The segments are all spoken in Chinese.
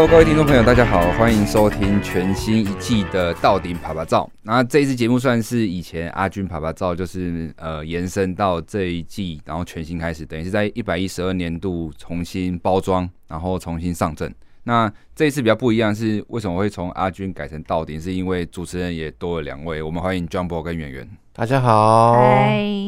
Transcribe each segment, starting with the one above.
Hello，各位听众朋友，大家好，欢迎收听全新一季的《到顶趴趴造》。那这一次节目算是以前阿军趴趴造，就是呃延伸到这一季，然后全新开始，等于是在一百一十二年度重新包装，然后重新上阵。那这一次比较不一样是，为什么会从阿军改成到顶？是因为主持人也多了两位，我们欢迎 Jumbo 跟圆圆。大家好，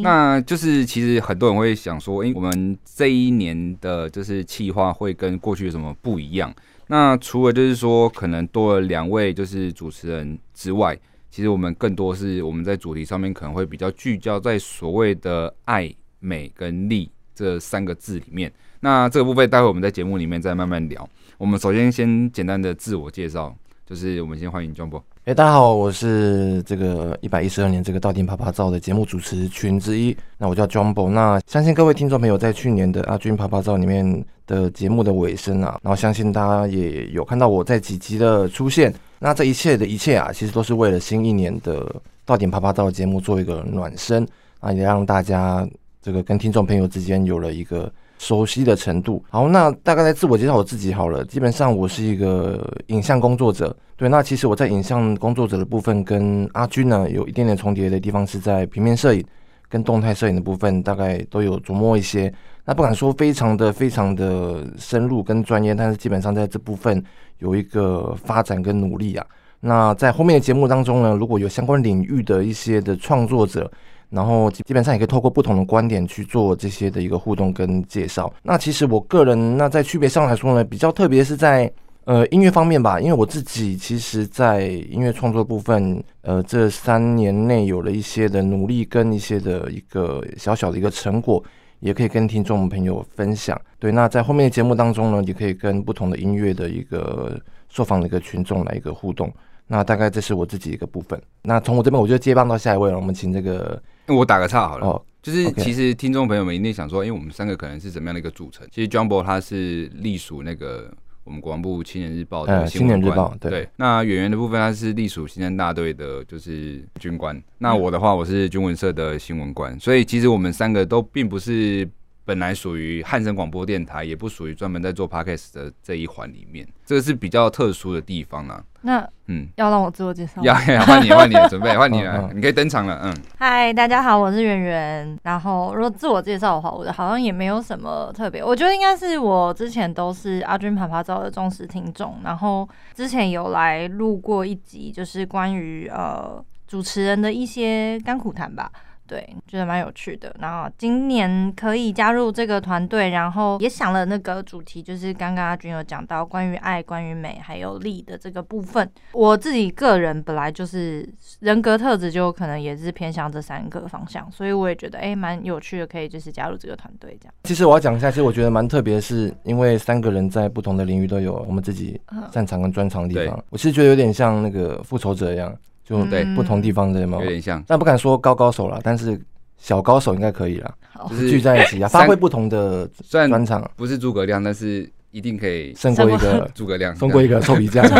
那就是其实很多人会想说，诶，我们这一年的就是企划会跟过去有什么不一样？那除了就是说可能多了两位就是主持人之外，其实我们更多是我们在主题上面可能会比较聚焦在所谓的爱、美跟利这三个字里面。那这个部分待会我们在节目里面再慢慢聊。我们首先先简单的自我介绍，就是我们先欢迎 Jumbo。哎、欸，大家好，我是这个一百一十二年这个到顶趴趴照的节目主持群之一，那我叫 Jumbo。那相信各位听众朋友在去年的阿军趴趴照里面的节目的尾声啊，然后相信大家也有看到我在几集的出现。那这一切的一切啊，其实都是为了新一年的到点啪啪到节目做一个暖身啊，也让大家这个跟听众朋友之间有了一个。熟悉的程度。好，那大概来自我介绍我自己好了。基本上我是一个影像工作者，对。那其实我在影像工作者的部分跟阿军呢有一点点重叠的地方，是在平面摄影跟动态摄影的部分，大概都有琢磨一些。那不敢说非常的非常的深入跟专业，但是基本上在这部分有一个发展跟努力啊。那在后面的节目当中呢，如果有相关领域的一些的创作者。然后基本上也可以透过不同的观点去做这些的一个互动跟介绍。那其实我个人那在区别上来说呢，比较特别是在呃音乐方面吧，因为我自己其实在音乐创作部分，呃这三年内有了一些的努力跟一些的一个小小的一个成果，也可以跟听众朋友分享。对，那在后面的节目当中呢，也可以跟不同的音乐的一个受访的一个群众来一个互动。那大概这是我自己一个部分。那从我这边，我就接棒到下一位了。我们请这个。那我打个岔好了，哦，就是其实听众朋友们一定想说，因为我们三个可能是怎么样的一个组成？其实 Jumbo 他是隶属那个我们国防部青年日报的新闻官，青年日报对。对，那演员的部分他是隶属新生大队的，就是军官。那我的话，我是军文社的新闻官。所以其实我们三个都并不是。本来属于汉声广播电台，也不属于专门在做 Podcast 的这一环里面，这个是比较特殊的地方啊。那嗯，要让我自我介绍？要要换你换你 准备换你了，你可以登场了。嗯，嗨，大家好，我是圆圆。然后如果自我介绍的话，我好像也没有什么特别。我觉得应该是我之前都是阿军爬爬照的忠实听众，然后之前有来录过一集，就是关于呃主持人的一些甘苦谈吧。对，觉得蛮有趣的。然后今年可以加入这个团队，然后也想了那个主题，就是刚刚阿军有讲到关于爱、关于美还有利的这个部分。我自己个人本来就是人格特质，就可能也是偏向这三个方向，所以我也觉得哎，蛮有趣的，可以就是加入这个团队这样。其实我要讲一下，其实我觉得蛮特别，是因为三个人在不同的领域都有我们自己擅长跟专长的地方。我其实觉得有点像那个复仇者一样。就对不同地方的有没有？点像，但不敢说高高手了，但是小高手应该可以了，就是聚在一起啊，发挥不同的专场。不是诸葛亮，但是一定可以胜过一个诸葛亮，胜过一个臭皮匠。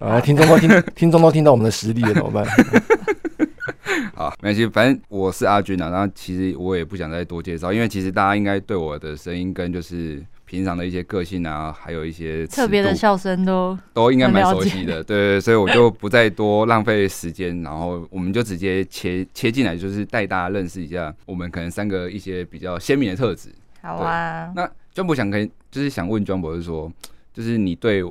啊，听众都听，听众都听到我们的实力了，怎么办？好，没关系，反正我是阿军啊。然后其实我也不想再多介绍，因为其实大家应该对我的声音跟就是。平常的一些个性啊，还有一些特别的笑声都都应该蛮熟悉的，对，对对，所以我就不再多浪费时间，然后我们就直接切切进来，就是带大家认识一下我们可能三个一些比较鲜明的特质。好啊，那 Jumbo 想跟就是想问 Jumbo 是说，就是你对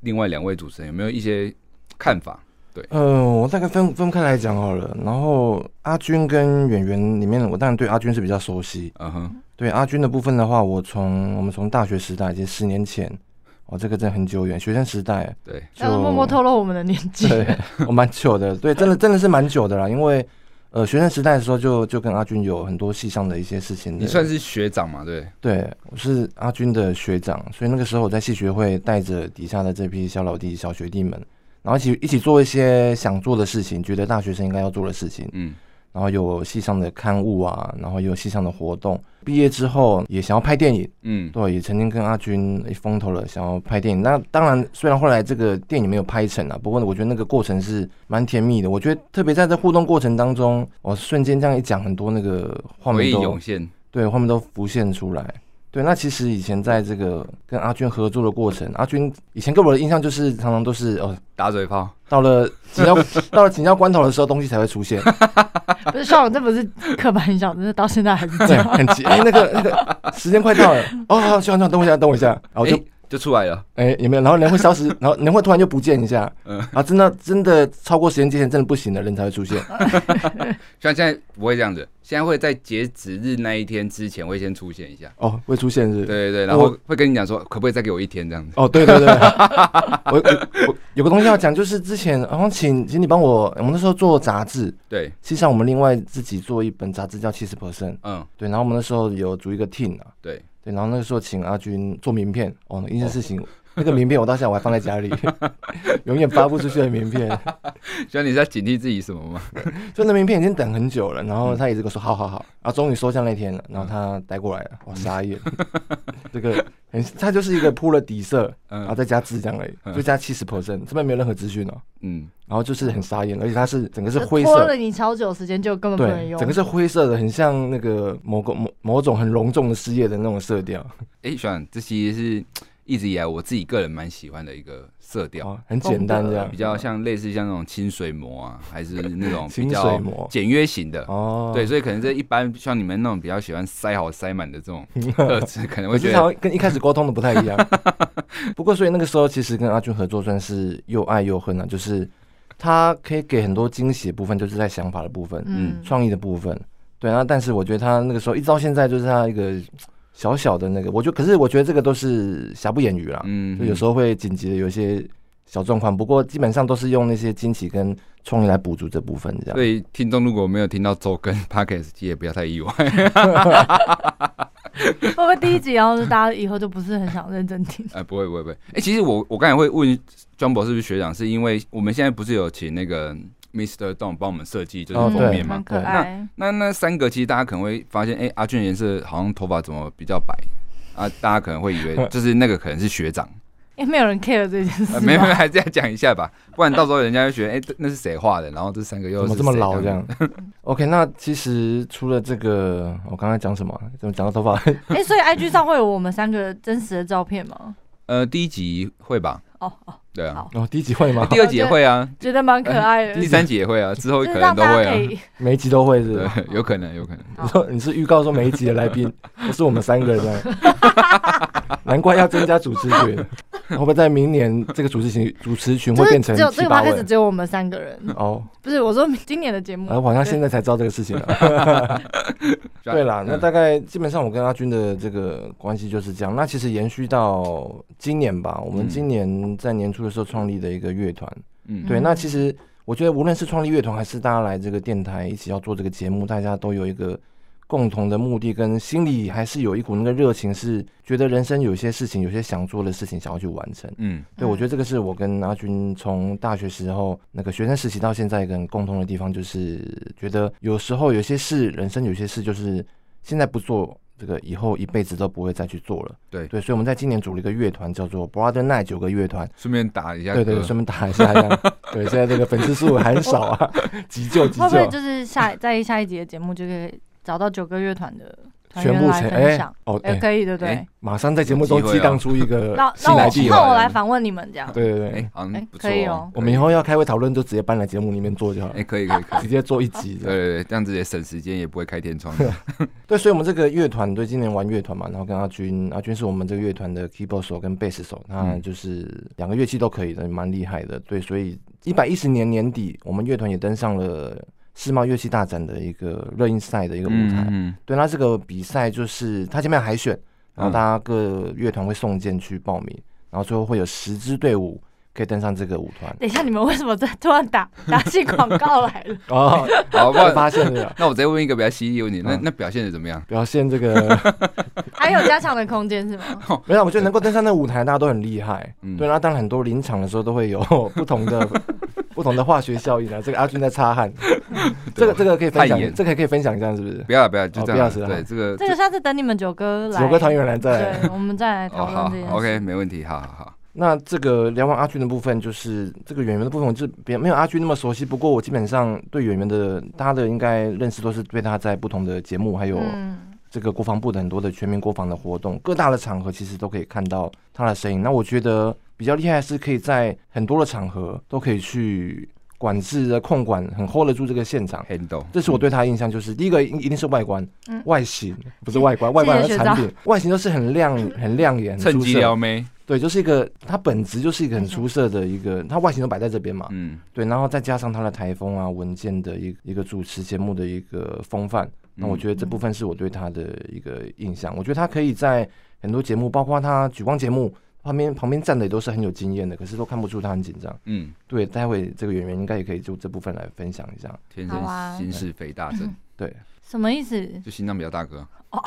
另外两位主持人有没有一些看法？对，嗯、呃，我大概分分开来讲好了。然后阿军跟演员里面，我当然对阿军是比较熟悉。嗯哼。对阿军的部分的话，我从我们从大学时代，已经十年前，哦，这个真的很久远，学生时代，对，就默默透露我们的年纪，对，我蛮久的，对，真的真的是蛮久的啦，因为呃，学生时代的时候就就跟阿军有很多戏上的一些事情，你算是学长嘛，对，对，我是阿军的学长，所以那个时候我在戏学会带着底下的这批小老弟、小学弟们，然后一起一起做一些想做的事情，觉得大学生应该要做的事情，嗯。然后有系上的刊物啊，然后有系上的活动。毕业之后也想要拍电影，嗯，对，也曾经跟阿军一风头了，想要拍电影。那当然，虽然后来这个电影没有拍成啊，不过呢，我觉得那个过程是蛮甜蜜的。我觉得特别在这互动过程当中，我瞬间这样一讲，很多那个画面都涌现，对，画面都浮现出来。对，那其实以前在这个跟阿军合作的过程，阿军以前给我的印象就是常常都是哦打嘴炮，到了紧要到了紧要关头的时候，东西才会出现。不是，算了，这不是刻板印象，这是到现在还是这样，很急。哎，那个那个时间快到了，哦，好，校长，等我一下，等我一下，然后就。欸就出来了，哎、欸，有没有？然后人会消失，然后人会突然就不见一下，嗯，啊，真的真的超过时间界限，真的不行的人才会出现。像现在不会这样子，现在会在截止日那一天之前会先出现一下。哦，会出现是，是？对对对，然后会跟你讲说，可不可以再给我一天这样子？哦，对对对，我 我，我有个东西要讲，就是之前然后请请你帮我，我们那时候做杂志，对，实际上我们另外自己做一本杂志叫七十 percent，嗯，对，然后我们那时候有组一个 team 啊，对对，然后那个时候请阿军做名片，哦，那一件事情。哦 那个名片我到现在我还放在家里，永远发不出去的名片。所以你在警惕自己什么吗？就那名片已经等很久了，然后他一直跟我说好好好，然后终于收下那天了，然后他带过来了，我傻眼。这个很，他就是一个铺了底色，然后再加字这样而已，就加七十 percent，这边没有任何资讯哦。嗯，然后就是很傻眼，而且它是整个是灰色，拖了你超久时间就根本不能用，整个是灰色的，很像那个某个某某种很隆重的事业的那种色调。哎，学长，这其实是。一直以来，我自己个人蛮喜欢的一个色调，哦，很简单这样，比较像类似像那种清水模啊，还是那种比较简约型的哦。对，所以可能这一般像你们那种比较喜欢塞好塞满的这种 特质，可能会觉得跟一开始沟通的不太一样。不过，所以那个时候其实跟阿军合作算是又爱又恨啊，就是他可以给很多惊喜的部分，就是在想法的部分，嗯，创意的部分。对啊，但是我觉得他那个时候一直到现在，就是他一个。小小的那个，我觉得，可是我觉得这个都是瑕不掩瑜啦。嗯，就有时候会紧急的有一些小状况，不过基本上都是用那些惊喜跟创意来补足这部分，这样。所以听众如果没有听到周跟 Podcast，也不要太意外。会不会第一集然后大家以后就不是很想认真听？哎，不会不会不会。哎，其实我我刚才会问庄博是不是学长，是因为我们现在不是有请那个。Mr. Dong 帮我们设计就是封面嘛，哦、那那那三个其实大家可能会发现，哎、欸，阿俊颜色好像头发怎么比较白啊？大家可能会以为 就是那个可能是学长，因为没有人 care 这件事、呃，没没还是要讲一下吧，不然到时候人家就觉得，哎、欸，那是谁画的？然后这三个又是怎么这么老这样？OK，那其实除了这个，我刚才讲什么？怎么讲到头发？哎、欸，所以 IG 上会有我们三个真实的照片吗？呃，第一集会吧。哦哦。对啊，哦，第一集会吗？第二集也会啊，觉得蛮可爱的。第三集也会啊，之后可能都会啊，每一集都会是，对，有可能，有可能。你说你是预告说每一集的来宾不是我们三个人，难怪要增加主持群，会不会在明年这个主持群主持群会变成只有这个 podcast 只有我们三个人哦？不是，我说今年的节目，我好像现在才知道这个事情了。对啦，那大概基本上我跟阿军的这个关系就是这样。那其实延续到今年吧，我们今年在年初。的时候创立的一个乐团，嗯，对，那其实我觉得无论是创立乐团，还是大家来这个电台一起要做这个节目，大家都有一个共同的目的，跟心里还是有一股那个热情，是觉得人生有些事情，有些想做的事情，想要去完成，嗯，对，我觉得这个是我跟阿军从大学时候那个学生时期到现在一个很共同的地方，就是觉得有时候有些事，人生有些事，就是现在不做。这个以后一辈子都不会再去做了。对对，所以我们在今年组了一个乐团，叫做 Brother Night 九个乐团。顺便打一下，对对，顺便打一下。对，现在这个粉丝数很少啊，急救急救。会不会就是下在下一集的节目就可以找到九个乐团的？全部成哎哦哎可以对不对？马上在节目中激荡出一个 新来计划。那我来访问你们这样。对对对，哎好，可以哦。我们以后要开会讨论，就直接搬来节目里面做就好。哎可以可以可以，直接做一集。对对对，这样子也省时间，也不会开天窗。对，所以我们这个乐团对今年玩乐团嘛，然后跟阿军，阿军是我们这个乐团的 keyboard 手跟 bass 手，那就是两个乐器都可以的，蛮厉害的。对，所以一百一十年年底，我们乐团也登上了。世贸乐器大展的一个热音赛的一个舞台，嗯嗯、对，那这个比赛就是他前面海选，然后大家各乐团会送件去报名，嗯、然后最后会有十支队伍可以登上这个舞团。等一下，你们为什么在突然打打起广告来了？哦，好，不然发现了。那我直接问一个比较犀利问题，那那表现的怎么样？表现这个 还有加强的空间是吗？没有，我觉得能够登上那个舞台，大家都很厉害。嗯、对，那当然很多临场的时候都会有不同的。不同的化学效应啊，这个阿军在擦汗，这个这个可以分享，这个可以分享一下，是不是？不要不要，就这样。对，这个这个下次等你们九哥来，九哥团员来再来，对，我们再来讨论这件事。OK，没问题，好好好。那这个聊完阿军的部分，就是这个演员的部分，我就别没有阿军那么熟悉。不过我基本上对演员的，大家的应该认识都是对他在不同的节目还有这个国防部的很多的全民国防的活动，各大的场合其实都可以看到他的身影。那我觉得比较厉害的是可以在很多的场合都可以去。管制的控管很 hold 得住这个现场，handle，这是我对他的印象，就是第一个一一定是外观，嗯、外形不是外观，外观的产品，外形都是很亮、很亮眼，趁机撩妹，对，就是一个它本质就是一个很出色的一个，它外形都摆在这边嘛，嗯，对，然后再加上他的台风啊、文件的一一个主持节目的一个风范，那我觉得这部分是我对他的一个印象，我觉得他可以在很多节目，包括他举光节目。旁边旁边站的也都是很有经验的，可是都看不出他很紧张。嗯，对，待会这个演员应该也可以就这部分来分享一下。天生心室肥大症，对，什么意思？就心脏比较大哥。哦，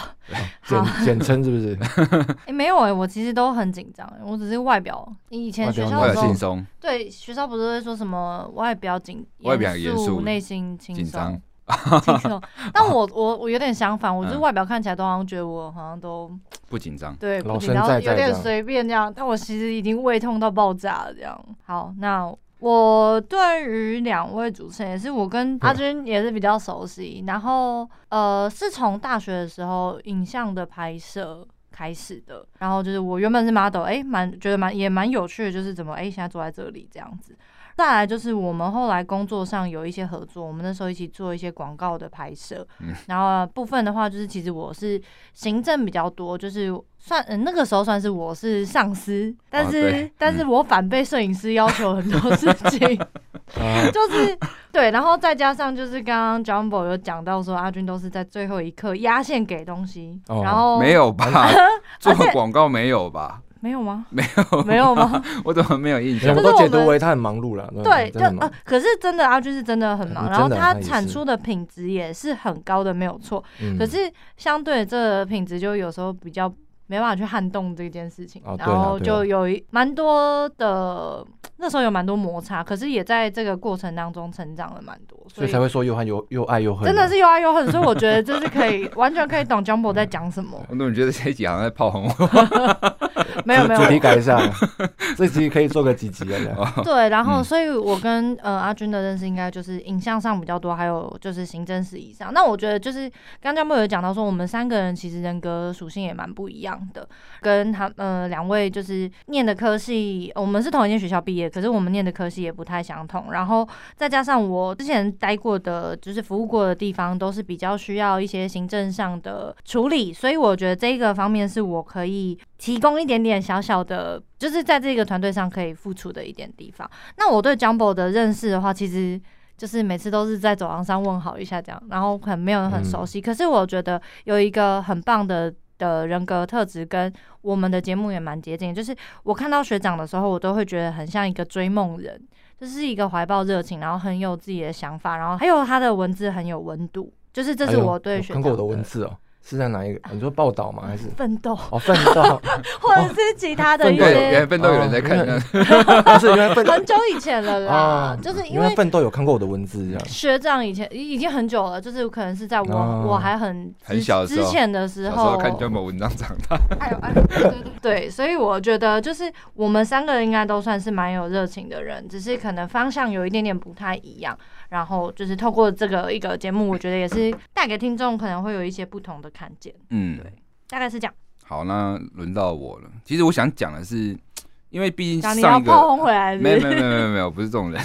简简称是不是？哎，没有哎，我其实都很紧张，我只是外表。以前学校的时候，轻松。对，学校不是会说什么外表紧，外表严肃，内心轻松。但我我我有点相反，我就是外表看起来都好像觉得我好像都不紧张，对，不紧张，有点随便这样。但我其实已经胃痛到爆炸了这样。好，那我对于两位主持人也是，我跟阿军也是比较熟悉。然后呃，是从大学的时候影像的拍摄开始的。然后就是我原本是 model，哎，蛮觉得蛮也蛮有趣的，就是怎么哎现在坐在这里这样子。再来就是我们后来工作上有一些合作，我们那时候一起做一些广告的拍摄，嗯、然后部分的话就是其实我是行政比较多，就是算、呃、那个时候算是我是上司，但是、哦、但是我反被摄影师要求很多事情，嗯、就是对，然后再加上就是刚刚 Jumbo 有讲到说阿军都是在最后一刻压线给东西，哦、然后没有吧？做广告没有吧？没有吗？没有，没有吗？我怎么没有印象？我都解读为他很忙碌了。对，就呃，可是真的阿军是真的很忙，然后他产出的品质也是很高的，没有错。可是相对这个品质就有时候比较没办法去撼动这件事情，然后就有一蛮多的。那时候有蛮多摩擦，可是也在这个过程当中成长了蛮多，所以，才会说又恨又又爱又恨，真的是又爱又恨。所以我觉得这是可以 完全可以懂 Jumbo 在讲什么。我怎么觉得这一集好像在炮轰我？没有没有，主题改一下，这集可以做个几集啊？对，然后所以我跟呃阿军的认识应该就是影像上比较多，还有就是行政事宜上。那我觉得就是刚刚 Jumbo 有讲到说，我们三个人其实人格属性也蛮不一样的，跟他呃两位就是念的科系，我们是同一间学校毕业。可是我们念的科系也不太相同，然后再加上我之前待过的，就是服务过的地方，都是比较需要一些行政上的处理，所以我觉得这个方面是我可以提供一点点小小的，就是在这个团队上可以付出的一点地方。那我对 Jumbo 的认识的话，其实就是每次都是在走廊上问好一下这样，然后可能没有很熟悉。嗯、可是我觉得有一个很棒的。的人格特质跟我们的节目也蛮接近，就是我看到学长的时候，我都会觉得很像一个追梦人，就是一个怀抱热情，然后很有自己的想法，然后还有他的文字很有温度，就是这是我对学长的。看过我的文字哦。是在哪一个？你说报道吗？还是奋斗？哦，奋斗，或者是其他的一些。原来奋斗有人在看，不 是因为很久以前了啦，就是因为奋斗有看过我的文字这样。学长以前已经很久了，就是可能是在我我还很很小之前的时候看这么文章长大。哎呦哎，对对对，所以我觉得就是我们三个人应该都算是蛮有热情的人，只是可能方向有一点点不太一样。然后就是透过这个一个节目，我觉得也是带给听众可能会有一些不同的看见。嗯，对，大概是这样。好，那轮到我了。其实我想讲的是，因为毕竟上一个炮轰回来是是？没有没有没有没有没有，不是这种人。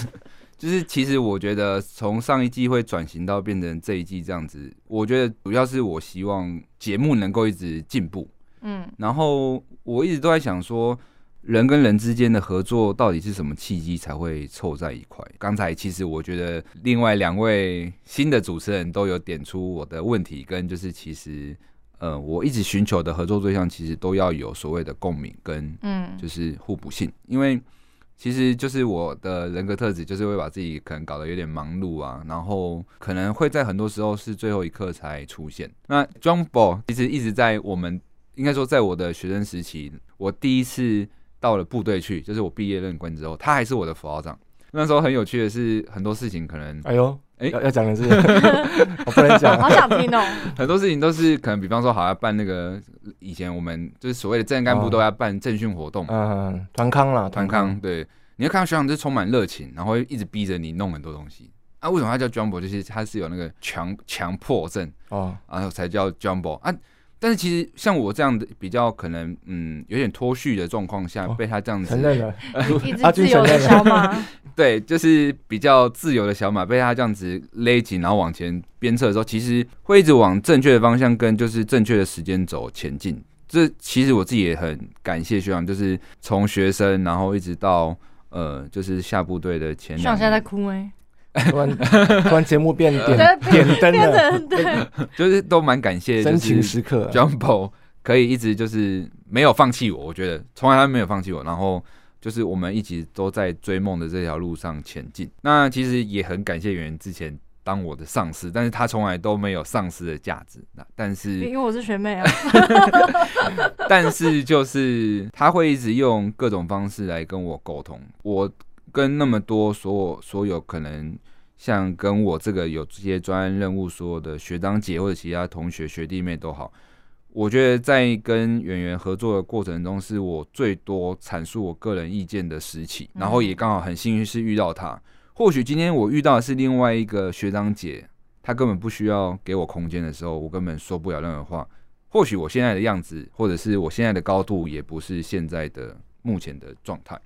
就是其实我觉得从上一季会转型到变成这一季这样子，我觉得主要是我希望节目能够一直进步。嗯，然后我一直都在想说。人跟人之间的合作到底是什么契机才会凑在一块？刚才其实我觉得另外两位新的主持人都有点出我的问题，跟就是其实呃我一直寻求的合作对象其实都要有所谓的共鸣跟嗯就是互补性，因为其实就是我的人格特质就是会把自己可能搞得有点忙碌啊，然后可能会在很多时候是最后一刻才出现。那 Jumbo 其实一直在我们应该说在我的学生时期，我第一次。到了部队去，就是我毕业任官之后，他还是我的副校长。那时候很有趣的是，很多事情可能，哎呦，哎，要讲的是，我不能讲，好想听哦。很多事情都是可能，比方说，好像办那个以前我们就是所谓的政干部都要办政训活动，嗯嗯，团康啦，团康，对，你会看到学长就是充满热情，然后一直逼着你弄很多东西。啊，为什么他叫 Jumbo？就是他是有那个强强迫症哦，然后才叫 Jumbo 啊。但是其实像我这样的比较可能嗯有点脱序的状况下，被他这样子承认了，一只自由的小马，对，就是比较自由的小马被他这样子勒紧，然后往前鞭策的时候，其实会一直往正确的方向跟就是正确的时间走前进。这其实我自己也很感谢学长，就是从学生然后一直到呃就是下部队的前两。学长现在在哭哎。突然，突然节目变点点灯了，对，就是都蛮感谢，真情时刻，Jumbo 可以一直就是没有放弃我，我觉得从来他没有放弃我，然后就是我们一直都在追梦的这条路上前进。那其实也很感谢圆圆之前当我的上司，但是他从来都没有上司的价值。那但是 因为我是学妹啊，但是就是他会一直用各种方式来跟我沟通，我。跟那么多所有所有可能像跟我这个有这些专案任务所有的学长姐或者其他同学学弟妹都好，我觉得在跟圆圆合作的过程中，是我最多阐述我个人意见的时期，然后也刚好很幸运是遇到他。或许今天我遇到的是另外一个学长姐，他根本不需要给我空间的时候，我根本说不了任何话。或许我现在的样子，或者是我现在的高度，也不是现在的目前的状态。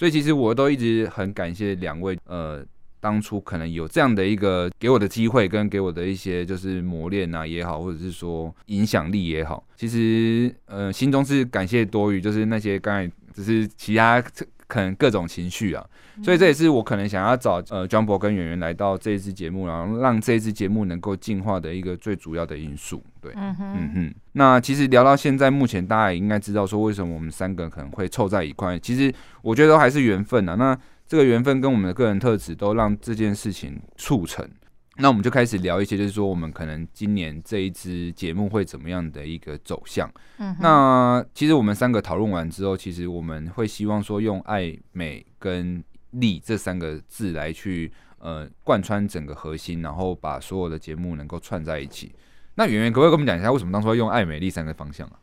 所以其实我都一直很感谢两位，呃，当初可能有这样的一个给我的机会，跟给我的一些就是磨练啊也好，或者是说影响力也好，其实呃心中是感谢多于就是那些刚才只是其他可能各种情绪啊。所以这也是我可能想要找呃 Jumbo 跟圆圆来到这一支节目，然后让这一支节目能够进化的一个最主要的因素。对，嗯哼，嗯哼。那其实聊到现在，目前大家也应该知道说，为什么我们三个可能会凑在一块。其实我觉得都还是缘分啊。那这个缘分跟我们的个人特质都让这件事情促成。那我们就开始聊一些，就是说我们可能今年这一支节目会怎么样的一个走向。嗯，那其实我们三个讨论完之后，其实我们会希望说用爱、美跟力这三个字来去呃贯穿整个核心，然后把所有的节目能够串在一起。那圆圆可不可以跟我们讲一下，为什么当初要用爱、美、丽三个方向啊？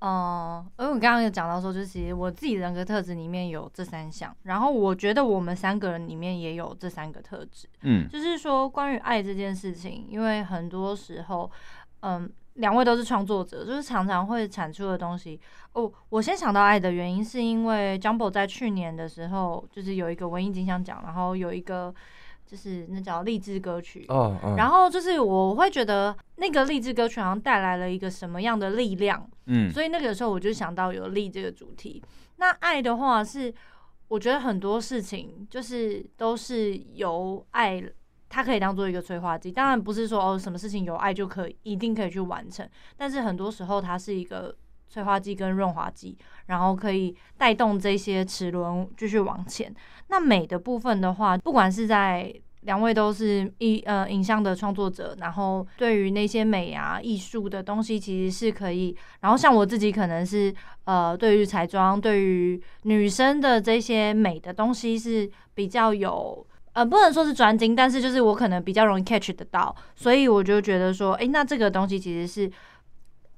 哦、呃，因为我刚刚有讲到说，就是其实我自己人格特质里面有这三项，然后我觉得我们三个人里面也有这三个特质。嗯，就是说关于爱这件事情，因为很多时候，嗯、呃。两位都是创作者，就是常常会产出的东西。哦，我先想到爱的原因，是因为 Jumbo 在去年的时候，就是有一个文艺金像奖，然后有一个就是那叫励志歌曲。然后就是我会觉得那个励志歌曲好像带来了一个什么样的力量。嗯。所以那个时候我就想到有力这个主题。那爱的话是，我觉得很多事情就是都是由爱。它可以当做一个催化剂，当然不是说哦，什么事情有爱就可以一定可以去完成，但是很多时候它是一个催化剂跟润滑剂，然后可以带动这些齿轮继续往前。那美的部分的话，不管是在两位都是一呃影像的创作者，然后对于那些美啊艺术的东西，其实是可以。然后像我自己可能是呃对于彩妆，对于女生的这些美的东西是比较有。呃，不能说是专精，但是就是我可能比较容易 catch 得到，所以我就觉得说，诶、那这个东西其实是，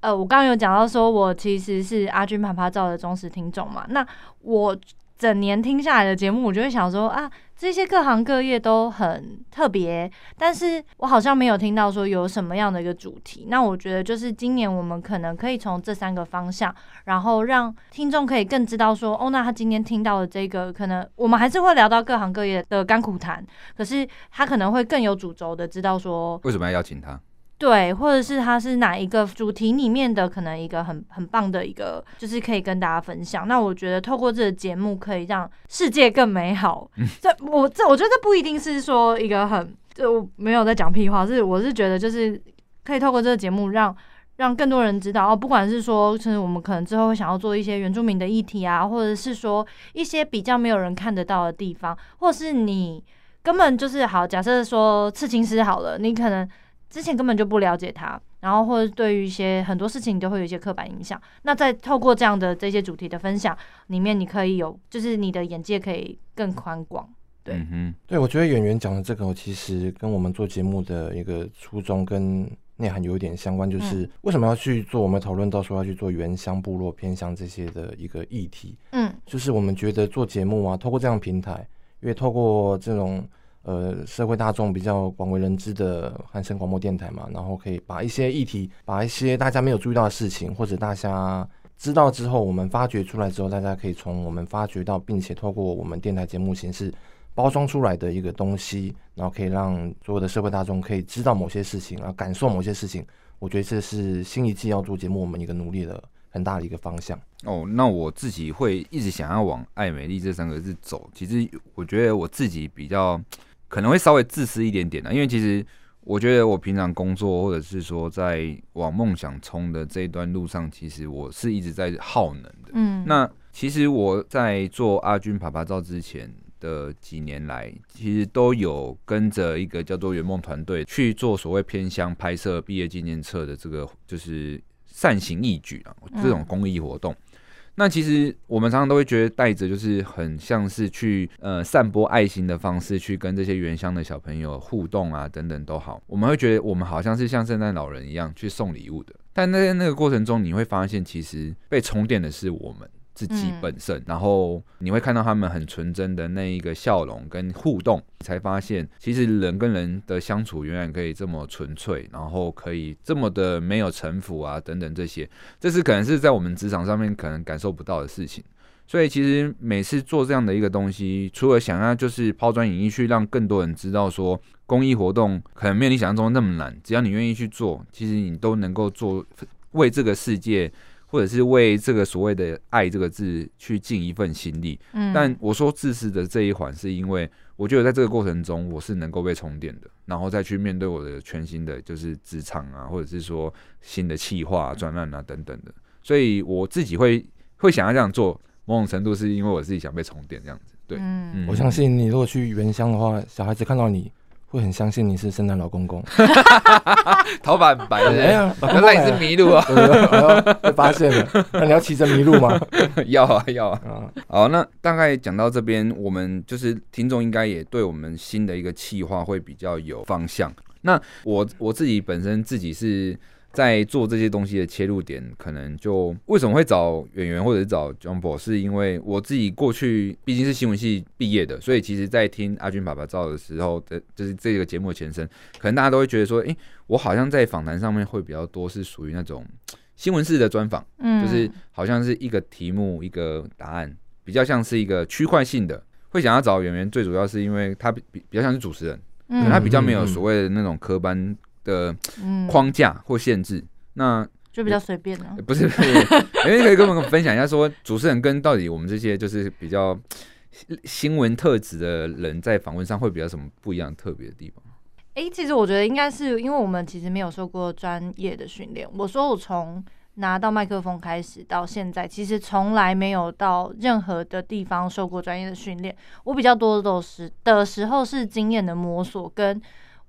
呃，我刚刚有讲到说，我其实是阿军啪啪照的忠实听众嘛，那我。整年听下来的节目，我就会想说啊，这些各行各业都很特别，但是我好像没有听到说有什么样的一个主题。那我觉得就是今年我们可能可以从这三个方向，然后让听众可以更知道说，哦，那他今天听到的这个，可能我们还是会聊到各行各业的甘苦谈，可是他可能会更有主轴的知道说，为什么要邀请他？对，或者是它是哪一个主题里面的，可能一个很很棒的一个，就是可以跟大家分享。那我觉得透过这个节目，可以让世界更美好。这我这我觉得这不一定是说一个很，就没有在讲屁话，是我是觉得就是可以透过这个节目让，让让更多人知道哦，不管是说，就是我们可能之后会想要做一些原住民的议题啊，或者是说一些比较没有人看得到的地方，或是你根本就是好，假设说刺青师好了，你可能。之前根本就不了解他，然后或者对于一些很多事情都会有一些刻板印象。那在透过这样的这些主题的分享里面，你可以有，就是你的眼界可以更宽广。对，嗯，对，我觉得演员讲的这个，其实跟我们做节目的一个初衷跟内涵有一点相关，就是为什么要去做？我们讨论到说要去做原乡部落偏乡这些的一个议题。嗯，就是我们觉得做节目啊，透过这样平台，因为透过这种。呃社会大众比较广为人知的汉声广播电台嘛，然后可以把一些议题，把一些大家没有注意到的事情，或者大家知道之后，我们发掘出来之后，大家可以从我们发掘到，并且透过我们电台节目形式包装出来的一个东西，然后可以让所有的社会大众可以知道某些事情，然后感受某些事情。我觉得这是新一季要做节目我们一个努力的很大的一个方向。哦，那我自己会一直想要往爱美丽这三个字走。其实我觉得我自己比较可能会稍微自私一点点的，因为其实。我觉得我平常工作，或者是说在往梦想冲的这一段路上，其实我是一直在耗能的。嗯，那其实我在做阿军啪啪照之前的几年来，其实都有跟着一个叫做圆梦团队去做所谓偏乡拍摄毕业纪念册的这个就是善行义举啊，这种公益活动。那其实我们常常都会觉得带着就是很像是去呃散播爱心的方式去跟这些原乡的小朋友互动啊等等都好，我们会觉得我们好像是像圣诞老人一样去送礼物的，但那在那个过程中你会发现其实被充电的是我们。自己本身，然后你会看到他们很纯真的那一个笑容跟互动，才发现其实人跟人的相处永远可以这么纯粹，然后可以这么的没有城府啊等等这些，这是可能是在我们职场上面可能感受不到的事情。所以其实每次做这样的一个东西，除了想要就是抛砖引玉去让更多人知道说公益活动可能没有你想象中那么难，只要你愿意去做，其实你都能够做为这个世界。或者是为这个所谓的“爱”这个字去尽一份心力，嗯，但我说自私的这一环，是因为我觉得在这个过程中，我是能够被充电的，然后再去面对我的全新的就是职场啊，或者是说新的企划、专案啊等等的，所以我自己会会想要这样做，某种程度是因为我自己想被充电这样子，对，嗯，我相信你如果去原乡的话，小孩子看到你。会很相信你是圣诞老公公，头发很白的，哎呀，原来你是麋鹿啊！被发现了，那你要骑着麋鹿吗？要啊，要啊。好，那大概讲到这边，我们就是听众应该也对我们新的一个企划会比较有方向。那我我自己本身自己是。在做这些东西的切入点，可能就为什么会找演员或者是找 Jumbo，是因为我自己过去毕竟是新闻系毕业的，所以其实，在听阿军爸爸照的时候的，就是这个节目的前身，可能大家都会觉得说，诶，我好像在访谈上面会比较多是属于那种新闻式的专访，嗯，就是好像是一个题目一个答案，比较像是一个区块性的，会想要找演员，最主要是因为他比比较像是主持人，嗯，他比较没有所谓的那种科班。的框架或限制，嗯、那就比较随便了、啊。不是，不是，因为可以跟我们分享一下，说主持人跟到底我们这些就是比较新闻特质的人，在访问上会比较什么不一样、特别的地方？哎、欸，其实我觉得应该是因为我们其实没有受过专业的训练。我说我从拿到麦克风开始到现在，其实从来没有到任何的地方受过专业的训练。我比较多的都是的时候是经验的摸索跟。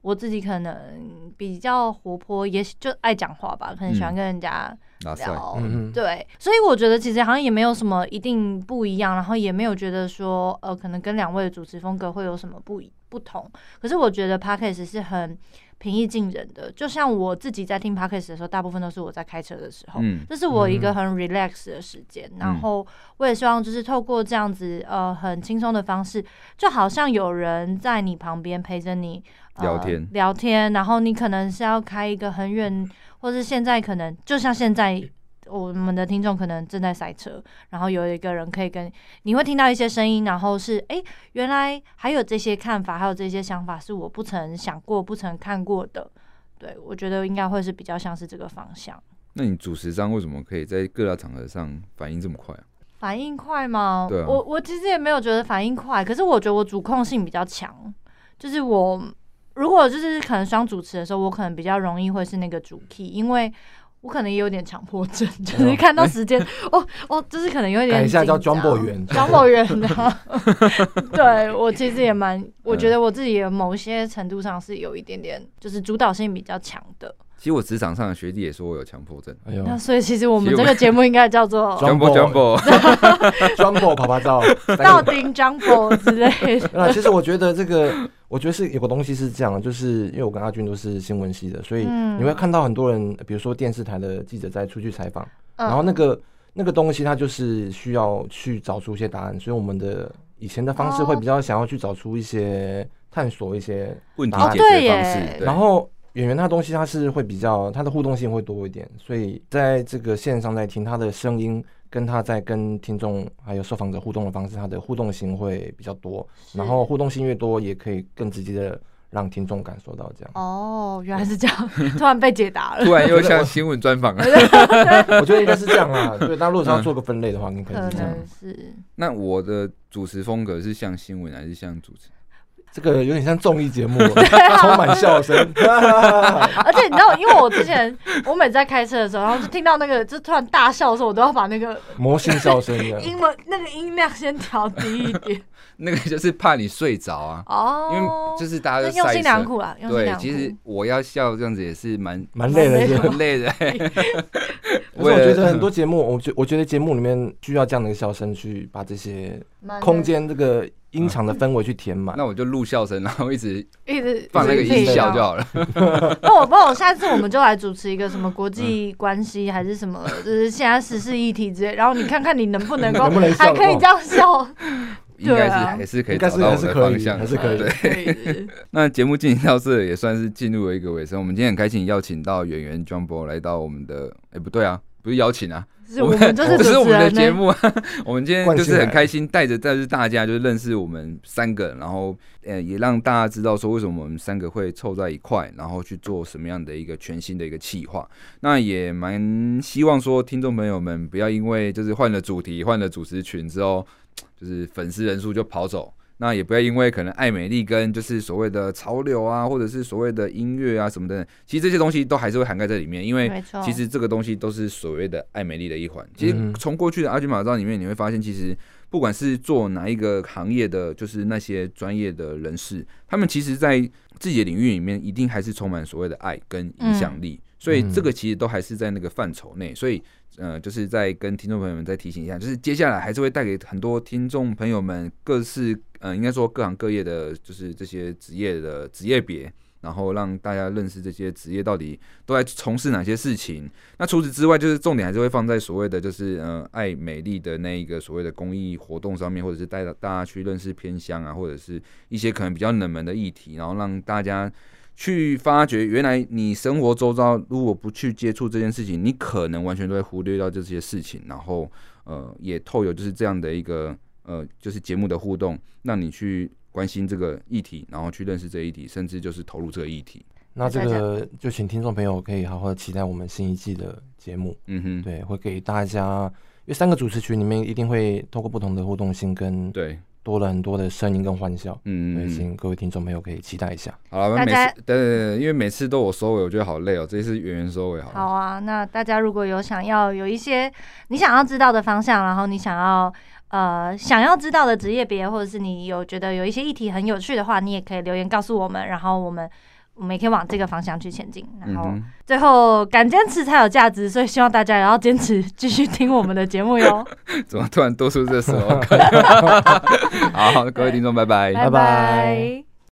我自己可能比较活泼，也许就爱讲话吧，可能喜欢跟人家聊，嗯、对，所以我觉得其实好像也没有什么一定不一样，然后也没有觉得说呃，可能跟两位的主持风格会有什么不不同。可是我觉得 Podcast 是很平易近人的，就像我自己在听 Podcast 的时候，大部分都是我在开车的时候，嗯、这是我一个很 relax 的时间。嗯、然后我也希望就是透过这样子呃很轻松的方式，就好像有人在你旁边陪着你。聊天、呃、聊天，然后你可能是要开一个很远，或是现在可能就像现在我们的听众可能正在塞车，然后有一个人可以跟你会听到一些声音，然后是哎、欸，原来还有这些看法，还有这些想法是我不曾想过、不曾看过的。对，我觉得应该会是比较像是这个方向。那你主持上为什么可以在各大场合上反应这么快啊？反应快吗？对啊，我我其实也没有觉得反应快，可是我觉得我主控性比较强，就是我。如果就是可能双主持的时候，我可能比较容易会是那个主 key，因为我可能也有点强迫症，就是看到时间，哦哦，就是可能有点。等一下叫 Jumbo 员，Jumbo 员的。对，我其实也蛮，我觉得我自己有某些程度上是有一点点，就是主导性比较强的。其实我职场上的学弟也说我有强迫症，哎呦，那所以其实我们这个节目应该叫做 Jumbo Jumbo Jumbo 啪啪照，道丁 Jumbo 之类的。那其实我觉得这个，我觉得是有个东西是这样，就是因为我跟阿军都是新闻系的，所以你会看到很多人，比如说电视台的记者在出去采访，然后那个那个东西它就是需要去找出一些答案，所以我们的以前的方式会比较想要去找出一些。探索一些问题解决方式。然后圆圆他东西他是会比较他的互动性会多一点，所以在这个线上在听他的声音，跟他在跟听众还有受访者互动的方式，他的互动性会比较多。然后互动性越多，也可以更直接的。让听众感受到这样哦，原来是这样，突然被解答了，突然又像新闻专访了。我觉得应该是这样啊，对，那如果是要做个分类的话，你可能是这样。是。那我的主持风格是像新闻还是像主持？这个有点像综艺节目，充满笑声。而且你知道，因为我之前我每次在开车的时候，然后就听到那个就突然大笑的时候，我都要把那个魔性笑声音 文那个音量先调低一点。那个就是怕你睡着啊，哦，因为就是大家都用心良苦啦。对，其实我要笑这样子也是蛮蛮累的，很累的。我觉得很多节目，我觉我觉得节目里面需要这样的一个笑声去把这些空间这个音场的氛围去填满。那我就录笑声，然后一直一直放那个音效就好了。那 我不我下次我们就来主持一个什么国际关系还是什么，就是现在时事议题之类，然后你看看你能不能够还可以这样笑。应该是还是可以找到我的方向，还是可以。对，那节目进行到这也算是进入了一个尾声。我们今天很开心邀请到演员 Jumbo 来到我们的，哎，不对啊，不是邀请啊，是我们这是我们的节目。啊 我们今天就是很开心，带着带着大家就是认识我们三个，然后呃也让大家知道说为什么我们三个会凑在一块，然后去做什么样的一个全新的一个企划。那也蛮希望说听众朋友们不要因为就是换了主题、换了主持群之后。就是粉丝人数就跑走，那也不要因为可能爱美丽跟就是所谓的潮流啊，或者是所谓的音乐啊什么的，其实这些东西都还是会涵盖在里面，因为其实这个东西都是所谓的爱美丽的一环。其实从过去的阿军马照里面，你会发现，其实不管是做哪一个行业的，就是那些专业的人士，他们其实在自己的领域里面，一定还是充满所谓的爱跟影响力，所以这个其实都还是在那个范畴内，所以。呃，就是在跟听众朋友们再提醒一下，就是接下来还是会带给很多听众朋友们各式呃，应该说各行各业的，就是这些职业的职业别，然后让大家认识这些职业到底都在从事哪些事情。那除此之外，就是重点还是会放在所谓的就是呃爱美丽的那一个所谓的公益活动上面，或者是带大家去认识偏乡啊，或者是一些可能比较冷门的议题，然后让大家。去发掘，原来你生活周遭如果不去接触这件事情，你可能完全都会忽略到这些事情。然后，呃，也透有就是这样的一个呃，就是节目的互动，让你去关心这个议题，然后去认识这个议题，甚至就是投入这个议题。那这个就请听众朋友可以好好期待我们新一季的节目。嗯哼，对，会给大家，因为三个主持群里面一定会透过不同的互动性跟对。多了很多的声音跟欢笑，嗯，请各位听众朋友可以期待一下。好了，每次对对对，因为每次都我收尾，我觉得好累哦。这一次圆圆收尾好。好啊，那大家如果有想要有一些你想要知道的方向，然后你想要呃想要知道的职业别，或者是你有觉得有一些议题很有趣的话，你也可以留言告诉我们，然后我们。我们也可以往这个方向去前进，然后最后敢坚持才有价值，所以希望大家也要坚持继续听我们的节目哟。怎么突然多出这首歌？好，各位听众，拜拜，拜拜。